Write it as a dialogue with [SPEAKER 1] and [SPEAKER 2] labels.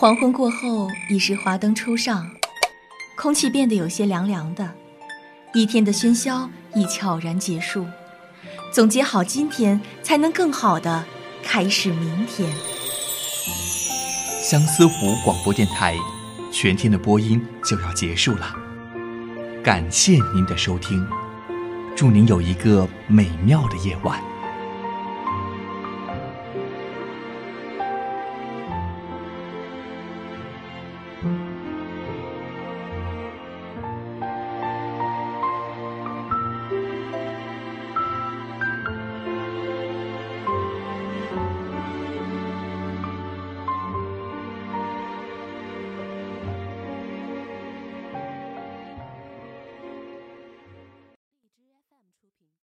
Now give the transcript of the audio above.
[SPEAKER 1] 黄昏过后，已是华灯初上，空气变得有些凉凉的，一天的喧嚣已悄然结束。总结好今天，才能更好的开始明天。
[SPEAKER 2] 相思湖广播电台，全天的播音就要结束了，感谢您的收听，祝您有一个美妙的夜晚。